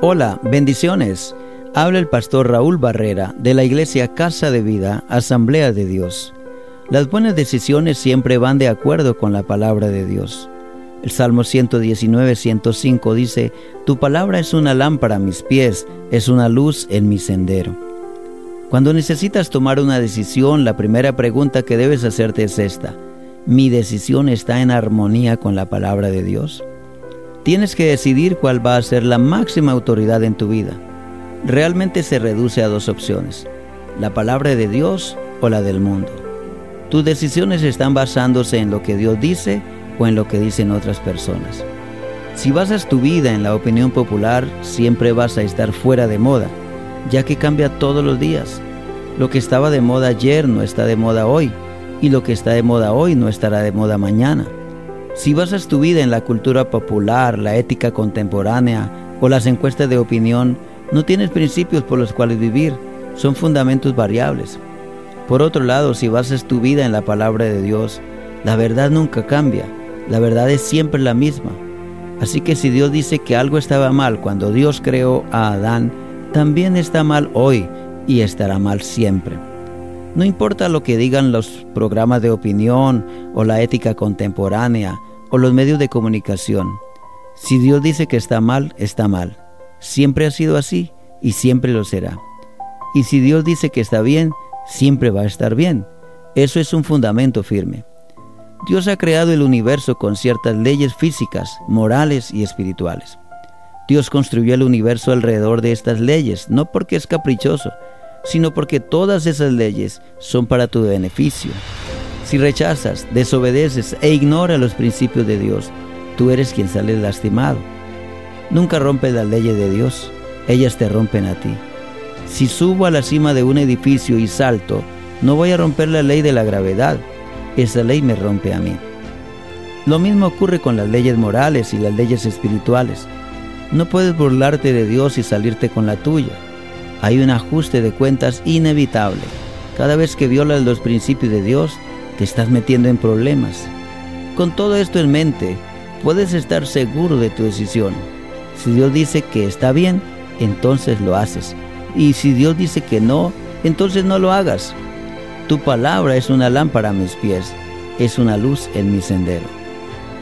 Hola, bendiciones. Habla el pastor Raúl Barrera de la iglesia Casa de Vida, Asamblea de Dios. Las buenas decisiones siempre van de acuerdo con la palabra de Dios. El Salmo 119, 105 dice, Tu palabra es una lámpara a mis pies, es una luz en mi sendero. Cuando necesitas tomar una decisión, la primera pregunta que debes hacerte es esta. ¿Mi decisión está en armonía con la palabra de Dios? Tienes que decidir cuál va a ser la máxima autoridad en tu vida. Realmente se reduce a dos opciones, la palabra de Dios o la del mundo. Tus decisiones están basándose en lo que Dios dice o en lo que dicen otras personas. Si basas tu vida en la opinión popular, siempre vas a estar fuera de moda, ya que cambia todos los días. Lo que estaba de moda ayer no está de moda hoy, y lo que está de moda hoy no estará de moda mañana. Si basas tu vida en la cultura popular, la ética contemporánea o las encuestas de opinión, no tienes principios por los cuales vivir, son fundamentos variables. Por otro lado, si basas tu vida en la palabra de Dios, la verdad nunca cambia, la verdad es siempre la misma. Así que si Dios dice que algo estaba mal cuando Dios creó a Adán, también está mal hoy y estará mal siempre. No importa lo que digan los programas de opinión o la ética contemporánea o los medios de comunicación. Si Dios dice que está mal, está mal. Siempre ha sido así y siempre lo será. Y si Dios dice que está bien, siempre va a estar bien. Eso es un fundamento firme. Dios ha creado el universo con ciertas leyes físicas, morales y espirituales. Dios construyó el universo alrededor de estas leyes, no porque es caprichoso, sino porque todas esas leyes son para tu beneficio. Si rechazas, desobedeces e ignoras los principios de Dios, tú eres quien sale lastimado. Nunca rompes las leyes de Dios, ellas te rompen a ti. Si subo a la cima de un edificio y salto, no voy a romper la ley de la gravedad, esa ley me rompe a mí. Lo mismo ocurre con las leyes morales y las leyes espirituales. No puedes burlarte de Dios y salirte con la tuya hay un ajuste de cuentas inevitable. Cada vez que violas los principios de Dios, te estás metiendo en problemas. Con todo esto en mente, puedes estar seguro de tu decisión. Si Dios dice que está bien, entonces lo haces. Y si Dios dice que no, entonces no lo hagas. Tu palabra es una lámpara a mis pies, es una luz en mi sendero.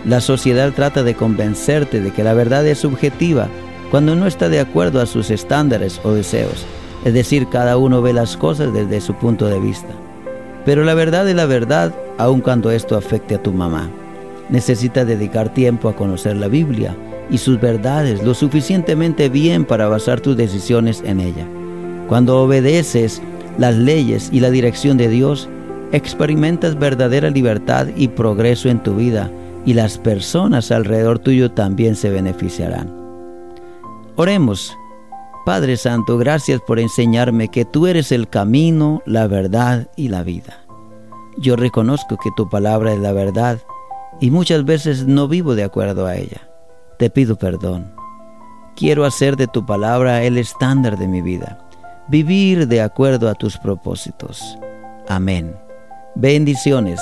La sociedad trata de convencerte de que la verdad es subjetiva cuando no está de acuerdo a sus estándares o deseos. Es decir, cada uno ve las cosas desde su punto de vista. Pero la verdad es la verdad, aun cuando esto afecte a tu mamá. Necesitas dedicar tiempo a conocer la Biblia y sus verdades lo suficientemente bien para basar tus decisiones en ella. Cuando obedeces las leyes y la dirección de Dios, experimentas verdadera libertad y progreso en tu vida y las personas alrededor tuyo también se beneficiarán. Oremos. Padre Santo, gracias por enseñarme que tú eres el camino, la verdad y la vida. Yo reconozco que tu palabra es la verdad y muchas veces no vivo de acuerdo a ella. Te pido perdón. Quiero hacer de tu palabra el estándar de mi vida, vivir de acuerdo a tus propósitos. Amén. Bendiciones.